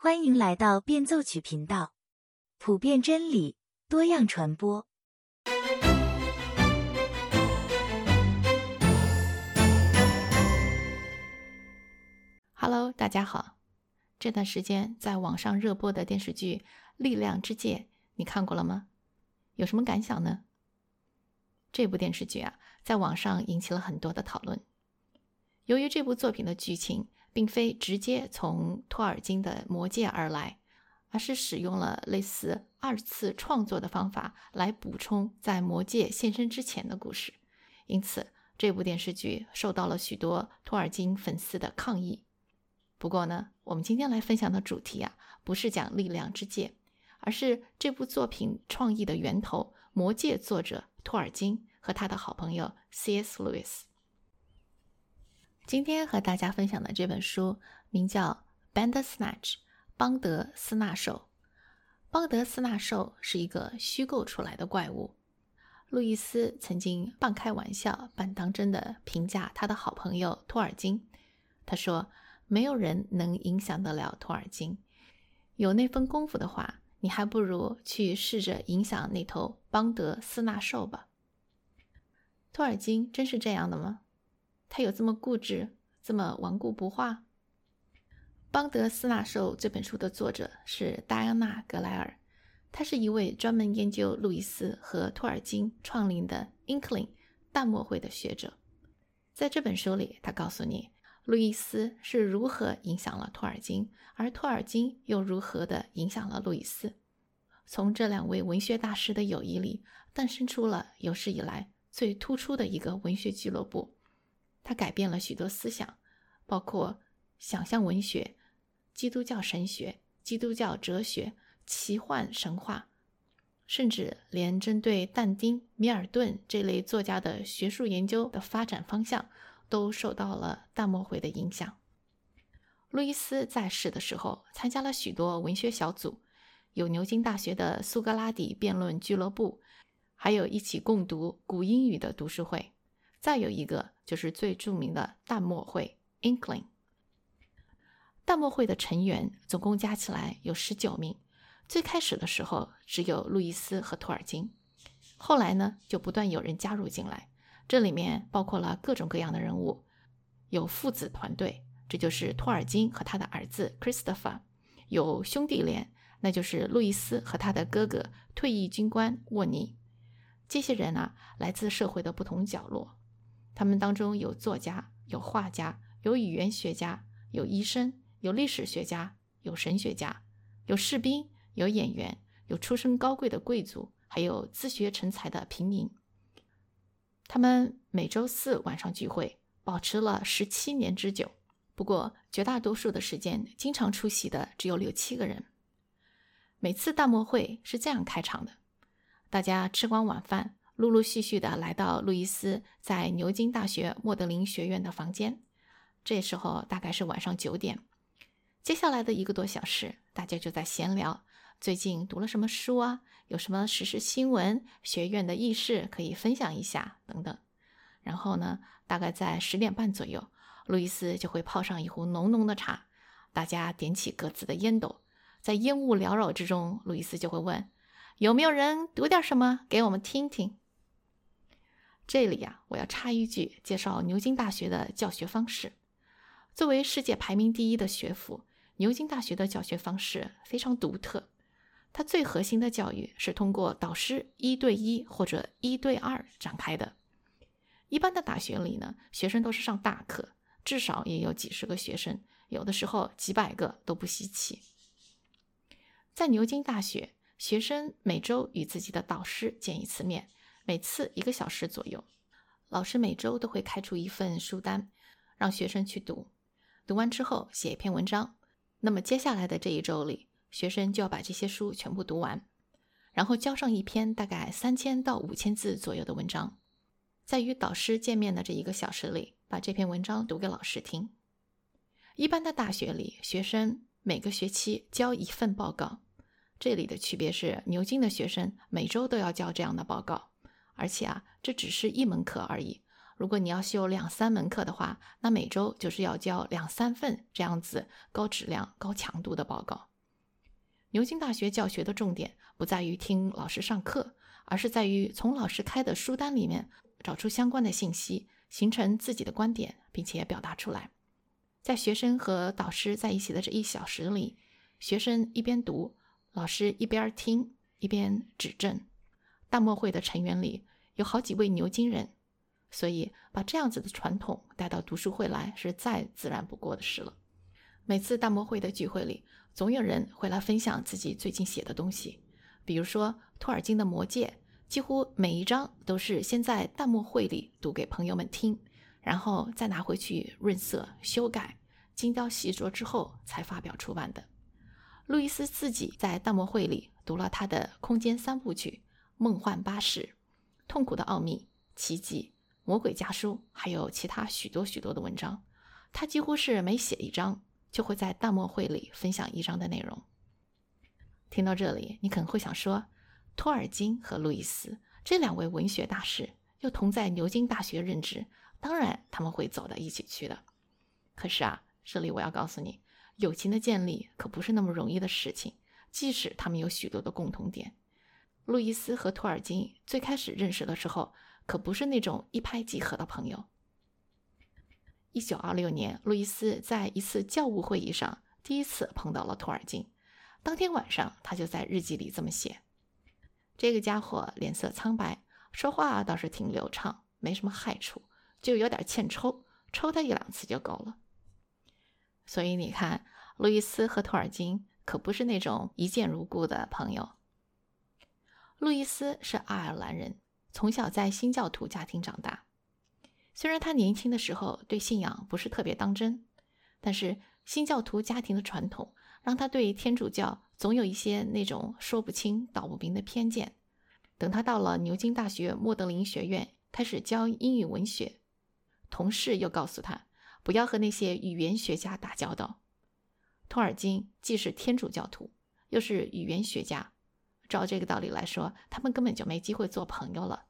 欢迎来到变奏曲频道，普遍真理，多样传播。Hello，大家好。这段时间在网上热播的电视剧《力量之戒》，你看过了吗？有什么感想呢？这部电视剧啊，在网上引起了很多的讨论。由于这部作品的剧情，并非直接从托尔金的《魔戒》而来，而是使用了类似二次创作的方法来补充在《魔戒》现身之前的故事，因此这部电视剧受到了许多托尔金粉丝的抗议。不过呢，我们今天来分享的主题啊，不是讲力量之戒，而是这部作品创意的源头——《魔戒》作者托尔金和他的好朋友 C.S. Lewis。今天和大家分享的这本书名叫《Bandersnatch》，邦德斯纳兽。邦德斯纳兽是一个虚构出来的怪物。路易斯曾经半开玩笑半当真的评价他的好朋友托尔金，他说：“没有人能影响得了托尔金。有那份功夫的话，你还不如去试着影响那头邦德斯纳兽吧。”托尔金真是这样的吗？他有这么固执，这么顽固不化？《邦德斯纳兽》这本书的作者是戴安娜·格莱尔，他是一位专门研究路易斯和托尔金创立的 Inkling 淡墨会的学者。在这本书里，他告诉你，路易斯是如何影响了托尔金，而托尔金又如何的影响了路易斯。从这两位文学大师的友谊里，诞生出了有史以来最突出的一个文学俱乐部。他改变了许多思想，包括想象文学、基督教神学、基督教哲学、奇幻神话，甚至连针对但丁、米尔顿这类作家的学术研究的发展方向，都受到了淡漠回的影响。路易斯在世的时候，参加了许多文学小组，有牛津大学的苏格拉底辩论俱乐部，还有一起共读古英语的读书会。再有一个就是最著名的淡墨会 （Inkling）。淡墨会的成员总共加起来有十九名。最开始的时候只有路易斯和托尔金，后来呢就不断有人加入进来。这里面包括了各种各样的人物，有父子团队，这就是托尔金和他的儿子 Christopher；有兄弟连，那就是路易斯和他的哥哥退役军官沃尼。这些人啊，来自社会的不同角落。他们当中有作家，有画家，有语言学家，有医生，有历史学家，有神学家，有士兵，有演员，有出身高贵的贵族，还有自学成才的平民。他们每周四晚上聚会，保持了十七年之久。不过，绝大多数的时间，经常出席的只有六七个人。每次大漠会是这样开场的：大家吃光晚饭。陆陆续续的来到路易斯在牛津大学莫德林学院的房间，这时候大概是晚上九点。接下来的一个多小时，大家就在闲聊，最近读了什么书啊？有什么时事新闻、学院的轶事可以分享一下等等。然后呢，大概在十点半左右，路易斯就会泡上一壶浓浓的茶，大家点起各自的烟斗，在烟雾缭绕之中，路易斯就会问：有没有人读点什么给我们听听？这里呀，我要插一句，介绍牛津大学的教学方式。作为世界排名第一的学府，牛津大学的教学方式非常独特。它最核心的教育是通过导师一对一或者一对二展开的。一般的大学里呢，学生都是上大课，至少也有几十个学生，有的时候几百个都不稀奇。在牛津大学，学生每周与自己的导师见一次面。每次一个小时左右，老师每周都会开出一份书单，让学生去读。读完之后写一篇文章。那么接下来的这一周里，学生就要把这些书全部读完，然后交上一篇大概三千到五千字左右的文章。在与导师见面的这一个小时里，把这篇文章读给老师听。一般的大学里，学生每个学期交一份报告。这里的区别是，牛津的学生每周都要交这样的报告。而且啊，这只是一门课而已。如果你要修两三门课的话，那每周就是要交两三份这样子高质量、高强度的报告。牛津大学教学的重点不在于听老师上课，而是在于从老师开的书单里面找出相关的信息，形成自己的观点，并且表达出来。在学生和导师在一起的这一小时里，学生一边读，老师一边听，一边指正。大漠会的成员里有好几位牛津人。所以，把这样子的传统带到读书会来是再自然不过的事了。每次大漠会的聚会里，总有人会来分享自己最近写的东西。比如说，托尔金的《魔戒》，几乎每一章都是先在大漠会里读给朋友们听，然后再拿回去润色、修改、精雕细琢之后才发表出版的。路易斯自己在大漠会里读了他的《空间三部曲》《梦幻巴士》《痛苦的奥秘》《奇迹》。魔鬼家书，还有其他许多许多的文章，他几乎是每写一章，就会在大漠会里分享一章的内容。听到这里，你可能会想说，托尔金和路易斯这两位文学大师又同在牛津大学任职，当然他们会走到一起去的。可是啊，这里我要告诉你，友情的建立可不是那么容易的事情。即使他们有许多的共同点，路易斯和托尔金最开始认识的时候。可不是那种一拍即合的朋友。一九二六年，路易斯在一次教务会议上第一次碰到了托尔金。当天晚上，他就在日记里这么写：“这个家伙脸色苍白，说话倒是挺流畅，没什么害处，就有点欠抽，抽他一两次就够了。”所以你看，路易斯和托尔金可不是那种一见如故的朋友。路易斯是爱尔兰人。从小在新教徒家庭长大，虽然他年轻的时候对信仰不是特别当真，但是新教徒家庭的传统让他对天主教总有一些那种说不清道不明的偏见。等他到了牛津大学莫德林学院开始教英语文学，同事又告诉他不要和那些语言学家打交道。托尔金既是天主教徒，又是语言学家。照这个道理来说，他们根本就没机会做朋友了。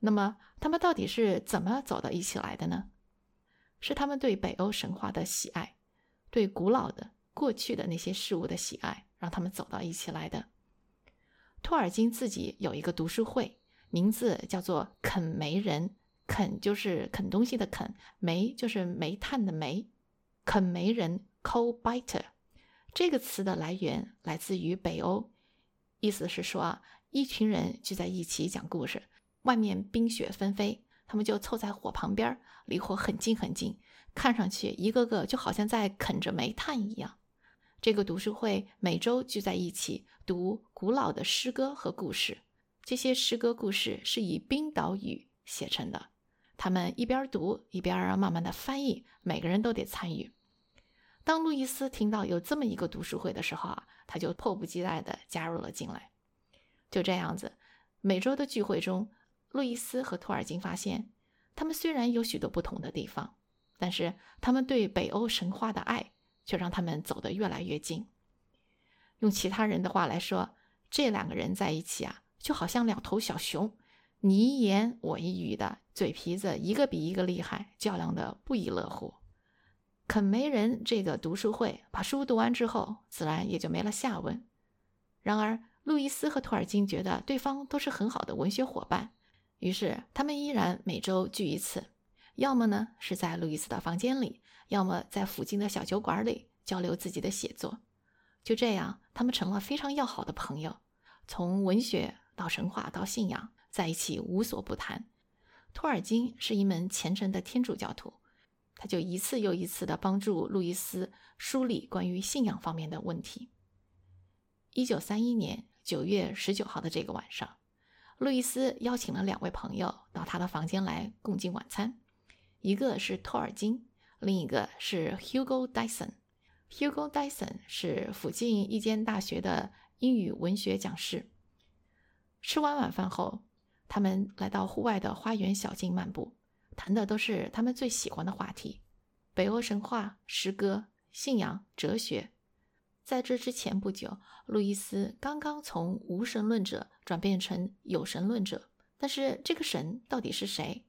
那么，他们到底是怎么走到一起来的呢？是他们对北欧神话的喜爱，对古老的过去的那些事物的喜爱，让他们走到一起来的。托尔金自己有一个读书会，名字叫做“啃煤人”，啃就是啃东西的啃，煤就是煤炭的煤，啃煤人 （coal biter） 这个词的来源来自于北欧。意思是说啊，一群人聚在一起讲故事，外面冰雪纷飞，他们就凑在火旁边，离火很近很近，看上去一个个就好像在啃着煤炭一样。这个读书会每周聚在一起读古老的诗歌和故事，这些诗歌故事是以冰岛语写成的，他们一边读一边慢慢的翻译，每个人都得参与。当路易斯听到有这么一个读书会的时候啊，他就迫不及待地加入了进来。就这样子，每周的聚会中，路易斯和托尔金发现，他们虽然有许多不同的地方，但是他们对北欧神话的爱却让他们走得越来越近。用其他人的话来说，这两个人在一起啊，就好像两头小熊，你一言我一语的，嘴皮子一个比一个厉害，较量的不亦乐乎。肯梅人这个读书会把书读完之后，自然也就没了下文。然而，路易斯和托尔金觉得对方都是很好的文学伙伴，于是他们依然每周聚一次，要么呢是在路易斯的房间里，要么在附近的小酒馆里交流自己的写作。就这样，他们成了非常要好的朋友，从文学到神话到信仰，在一起无所不谈。托尔金是一门虔诚的天主教徒。他就一次又一次地帮助路易斯梳理关于信仰方面的问题。一九三一年九月十九号的这个晚上，路易斯邀请了两位朋友到他的房间来共进晚餐，一个是托尔金，另一个是 Hugo Dyson。Hugo Dyson 是附近一间大学的英语文学讲师。吃完晚饭后，他们来到户外的花园小径漫步。谈的都是他们最喜欢的话题：北欧神话、诗歌、信仰、哲学。在这之前不久，路易斯刚刚从无神论者转变成有神论者。但是，这个神到底是谁？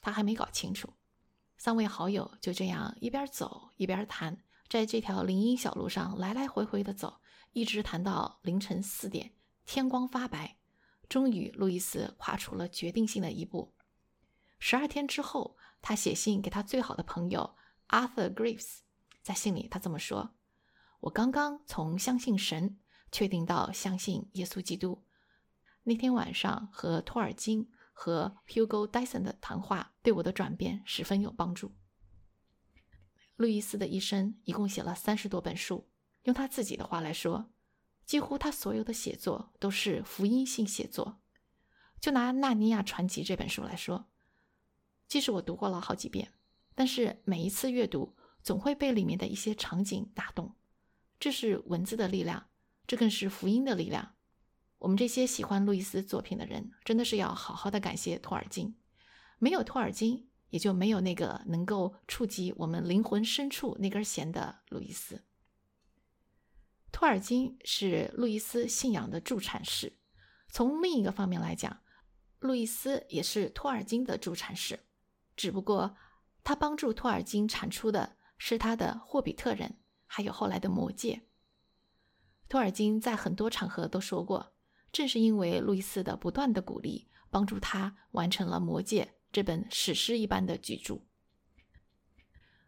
他还没搞清楚。三位好友就这样一边走一边谈，在这条林荫小路上来来回回的走，一直谈到凌晨四点，天光发白。终于，路易斯跨出了决定性的一步。十二天之后，他写信给他最好的朋友 Arthur Graves，在信里他这么说：“我刚刚从相信神确定到相信耶稣基督。那天晚上和托尔金和 Hugo Dyson 的谈话对我的转变十分有帮助。”路易斯的一生一共写了三十多本书，用他自己的话来说。几乎他所有的写作都是福音性写作。就拿《纳尼亚传奇》这本书来说，即使我读过了好几遍，但是每一次阅读总会被里面的一些场景打动。这是文字的力量，这更是福音的力量。我们这些喜欢路易斯作品的人，真的是要好好的感谢托尔金。没有托尔金，也就没有那个能够触及我们灵魂深处那根弦的路易斯。托尔金是路易斯信仰的助产士，从另一个方面来讲，路易斯也是托尔金的助产士。只不过，他帮助托尔金产出的是他的《霍比特人》，还有后来的《魔戒》。托尔金在很多场合都说过，正是因为路易斯的不断的鼓励，帮助他完成了《魔戒》这本史诗一般的巨著。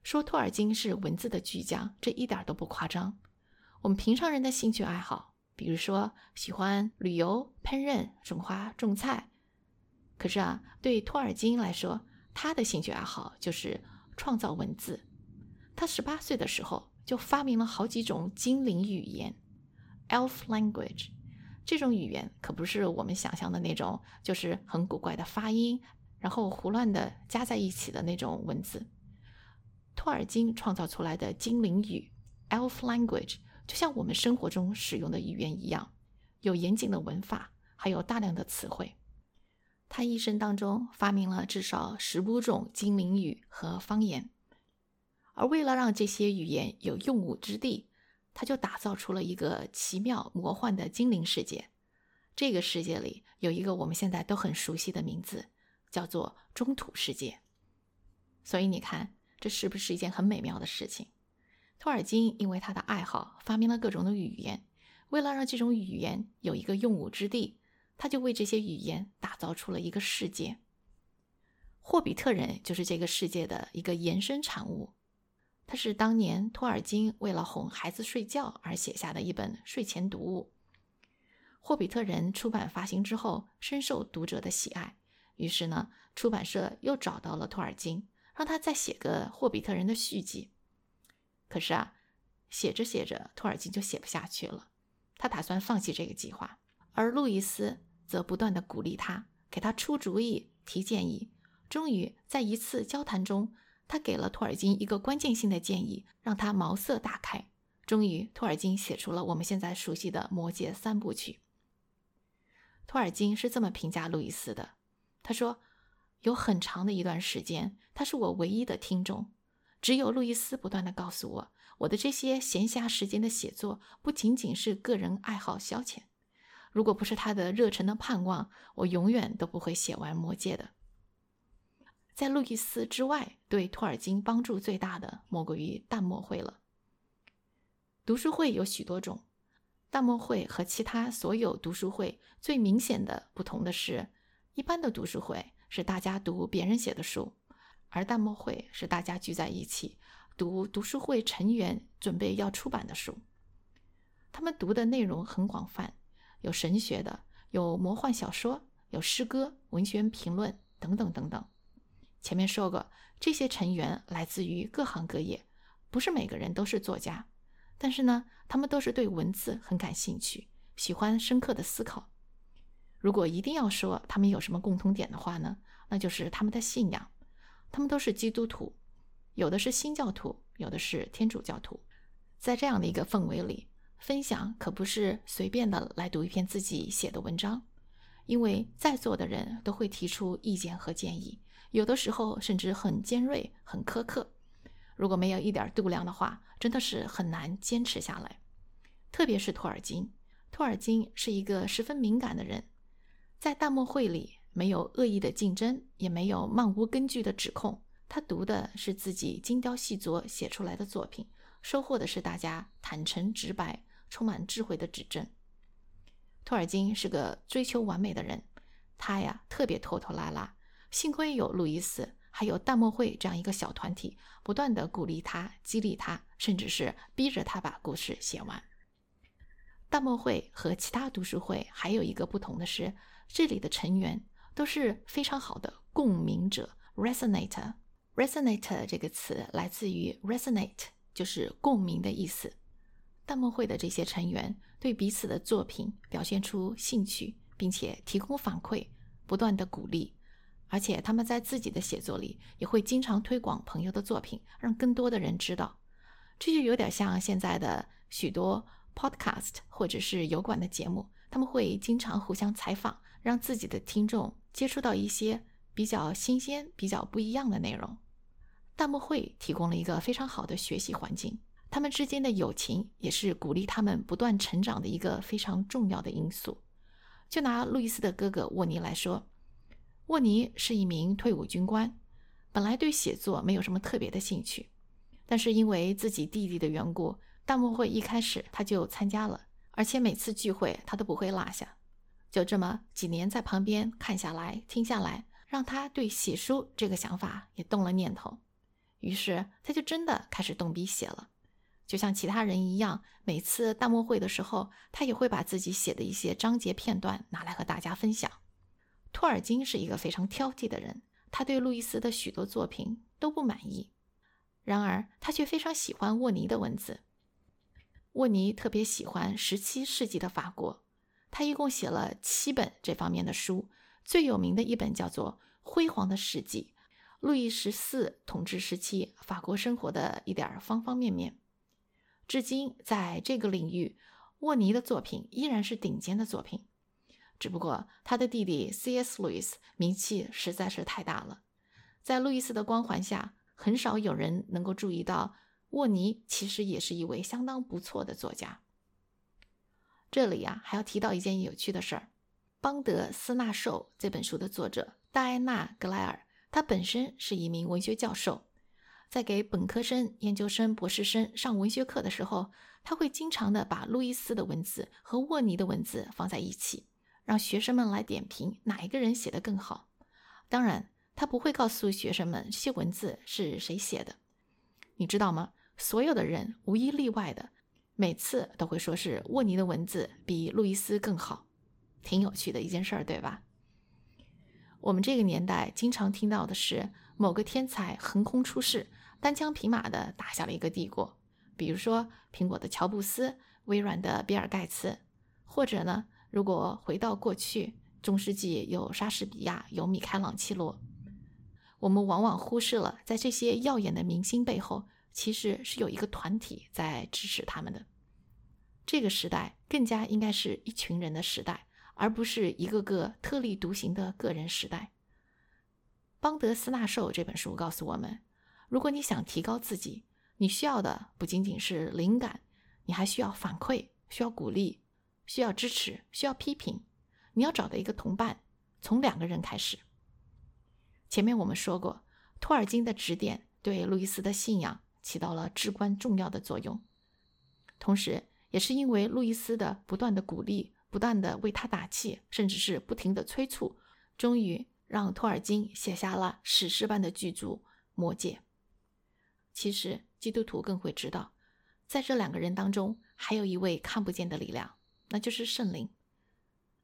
说托尔金是文字的巨匠，这一点都不夸张。我们平常人的兴趣爱好，比如说喜欢旅游、烹饪、种花、种菜，可是啊，对托尔金来说，他的兴趣爱好就是创造文字。他十八岁的时候就发明了好几种精灵语言 （Elf Language）。这种语言可不是我们想象的那种，就是很古怪的发音，然后胡乱的加在一起的那种文字。托尔金创造出来的精灵语 （Elf Language）。就像我们生活中使用的语言一样，有严谨的文法，还有大量的词汇。他一生当中发明了至少十五种精灵语和方言，而为了让这些语言有用武之地，他就打造出了一个奇妙魔幻的精灵世界。这个世界里有一个我们现在都很熟悉的名字，叫做中土世界。所以你看，这是不是一件很美妙的事情？托尔金因为他的爱好，发明了各种的语言。为了让这种语言有一个用武之地，他就为这些语言打造出了一个世界。霍比特人就是这个世界的一个延伸产物。它是当年托尔金为了哄孩子睡觉而写下的一本睡前读物。霍比特人出版发行之后，深受读者的喜爱。于是呢，出版社又找到了托尔金，让他再写个霍比特人的续集。可是啊，写着写着，托尔金就写不下去了，他打算放弃这个计划。而路易斯则不断的鼓励他，给他出主意、提建议。终于在一次交谈中，他给了托尔金一个关键性的建议，让他茅塞大开。终于，托尔金写出了我们现在熟悉的《魔戒》三部曲。托尔金是这么评价路易斯的：“他说，有很长的一段时间，他是我唯一的听众。”只有路易斯不断的告诉我，我的这些闲暇时间的写作不仅仅是个人爱好消遣。如果不是他的热忱的盼望，我永远都不会写完《魔戒》的。在路易斯之外，对托尔金帮助最大的莫过于淡墨会了。读书会有许多种，淡墨会和其他所有读书会最明显的不同的是，一般的读书会是大家读别人写的书。而淡墨会是大家聚在一起读读书会成员准备要出版的书，他们读的内容很广泛，有神学的，有魔幻小说，有诗歌、文学评论等等等等。前面说过，这些成员来自于各行各业，不是每个人都是作家，但是呢，他们都是对文字很感兴趣，喜欢深刻的思考。如果一定要说他们有什么共同点的话呢，那就是他们的信仰。他们都是基督徒，有的是新教徒，有的是天主教徒。在这样的一个氛围里，分享可不是随便的来读一篇自己写的文章，因为在座的人都会提出意见和建议，有的时候甚至很尖锐、很苛刻。如果没有一点度量的话，真的是很难坚持下来。特别是托尔金，托尔金是一个十分敏感的人，在大漠会里。没有恶意的竞争，也没有漫无根据的指控。他读的是自己精雕细琢写出来的作品，收获的是大家坦诚直白、充满智慧的指正。托尔金是个追求完美的人，他呀特别拖拖拉拉。幸亏有路易斯，还有淡墨会这样一个小团体，不断的鼓励他、激励他，甚至是逼着他把故事写完。淡墨会和其他读书会还有一个不同的是，这里的成员都是非常好的共鸣者 （resonator）。resonate 这个词来自于 resonate，就是共鸣的意思。弹幕会的这些成员对彼此的作品表现出兴趣，并且提供反馈，不断的鼓励。而且他们在自己的写作里也会经常推广朋友的作品，让更多的人知道。这就有点像现在的许多 podcast 或者是油管的节目，他们会经常互相采访，让自己的听众接触到一些比较新鲜、比较不一样的内容。大漠会提供了一个非常好的学习环境，他们之间的友情也是鼓励他们不断成长的一个非常重要的因素。就拿路易斯的哥哥沃尼来说，沃尼是一名退伍军官，本来对写作没有什么特别的兴趣，但是因为自己弟弟的缘故，大漠会一开始他就参加了，而且每次聚会他都不会落下。就这么几年在旁边看下来、听下来，让他对写书这个想法也动了念头。于是他就真的开始动笔写了，就像其他人一样，每次大漠会的时候，他也会把自己写的一些章节片段拿来和大家分享。托尔金是一个非常挑剔的人，他对路易斯的许多作品都不满意，然而他却非常喜欢沃尼的文字。沃尼特别喜欢十七世纪的法国，他一共写了七本这方面的书，最有名的一本叫做《辉煌的世纪》。路易十四统治时期，法国生活的一点方方面面，至今在这个领域，沃尼的作品依然是顶尖的作品。只不过他的弟弟 C.S. 路易斯名气实在是太大了，在路易斯的光环下，很少有人能够注意到沃尼其实也是一位相当不错的作家。这里呀，还要提到一件有趣的事儿：邦德斯纳寿这本书的作者戴安娜·格莱尔。他本身是一名文学教授，在给本科生、研究生、博士生上文学课的时候，他会经常的把路易斯的文字和沃尼的文字放在一起，让学生们来点评哪一个人写的更好。当然，他不会告诉学生们这些文字是谁写的。你知道吗？所有的人无一例外的，每次都会说是沃尼的文字比路易斯更好，挺有趣的一件事儿，对吧？我们这个年代经常听到的是某个天才横空出世，单枪匹马的打下了一个帝国，比如说苹果的乔布斯、微软的比尔盖茨，或者呢，如果回到过去，中世纪有莎士比亚，有米开朗基罗，我们往往忽视了，在这些耀眼的明星背后，其实是有一个团体在支持他们的。这个时代更加应该是一群人的时代。而不是一个个特立独行的个人时代。邦德斯纳寿这本书告诉我们：如果你想提高自己，你需要的不仅仅是灵感，你还需要反馈，需要鼓励，需要支持，需要批评。你要找到一个同伴，从两个人开始。前面我们说过，托尔金的指点对路易斯的信仰起到了至关重要的作用，同时也是因为路易斯的不断的鼓励。不断的为他打气，甚至是不停的催促，终于让托尔金写下了史诗般的巨著《魔戒》。其实，基督徒更会知道，在这两个人当中，还有一位看不见的力量，那就是圣灵。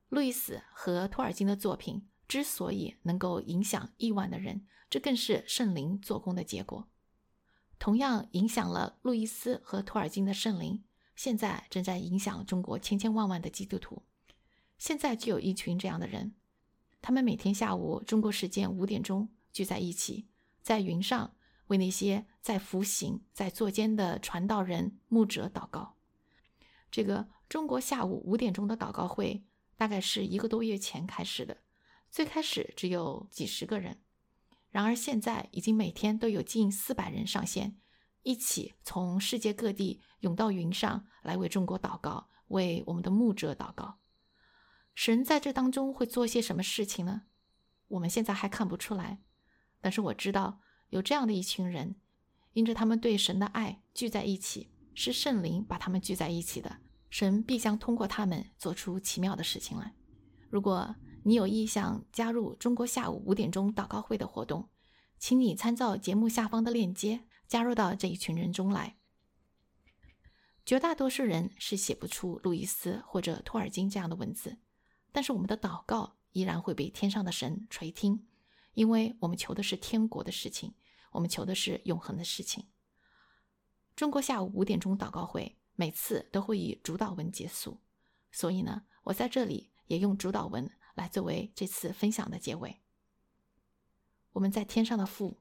路易斯和托尔金的作品之所以能够影响亿万的人，这更是圣灵做工的结果。同样影响了路易斯和托尔金的圣灵。现在正在影响中国千千万万的基督徒。现在就有一群这样的人，他们每天下午中国时间五点钟聚在一起，在云上为那些在服刑、在坐监的传道人、牧者祷告。这个中国下午五点钟的祷告会，大概是一个多月前开始的。最开始只有几十个人，然而现在已经每天都有近四百人上线。一起从世界各地涌到云上来为中国祷告，为我们的牧者祷告。神在这当中会做些什么事情呢？我们现在还看不出来，但是我知道有这样的一群人，因着他们对神的爱聚在一起，是圣灵把他们聚在一起的。神必将通过他们做出奇妙的事情来。如果你有意向加入中国下午五点钟祷告会的活动，请你参照节目下方的链接，加入到这一群人中来。绝大多数人是写不出路易斯或者托尔金这样的文字，但是我们的祷告依然会被天上的神垂听，因为我们求的是天国的事情，我们求的是永恒的事情。中国下午五点钟祷告会每次都会以主导文结束，所以呢，我在这里也用主导文来作为这次分享的结尾。我们在天上的父，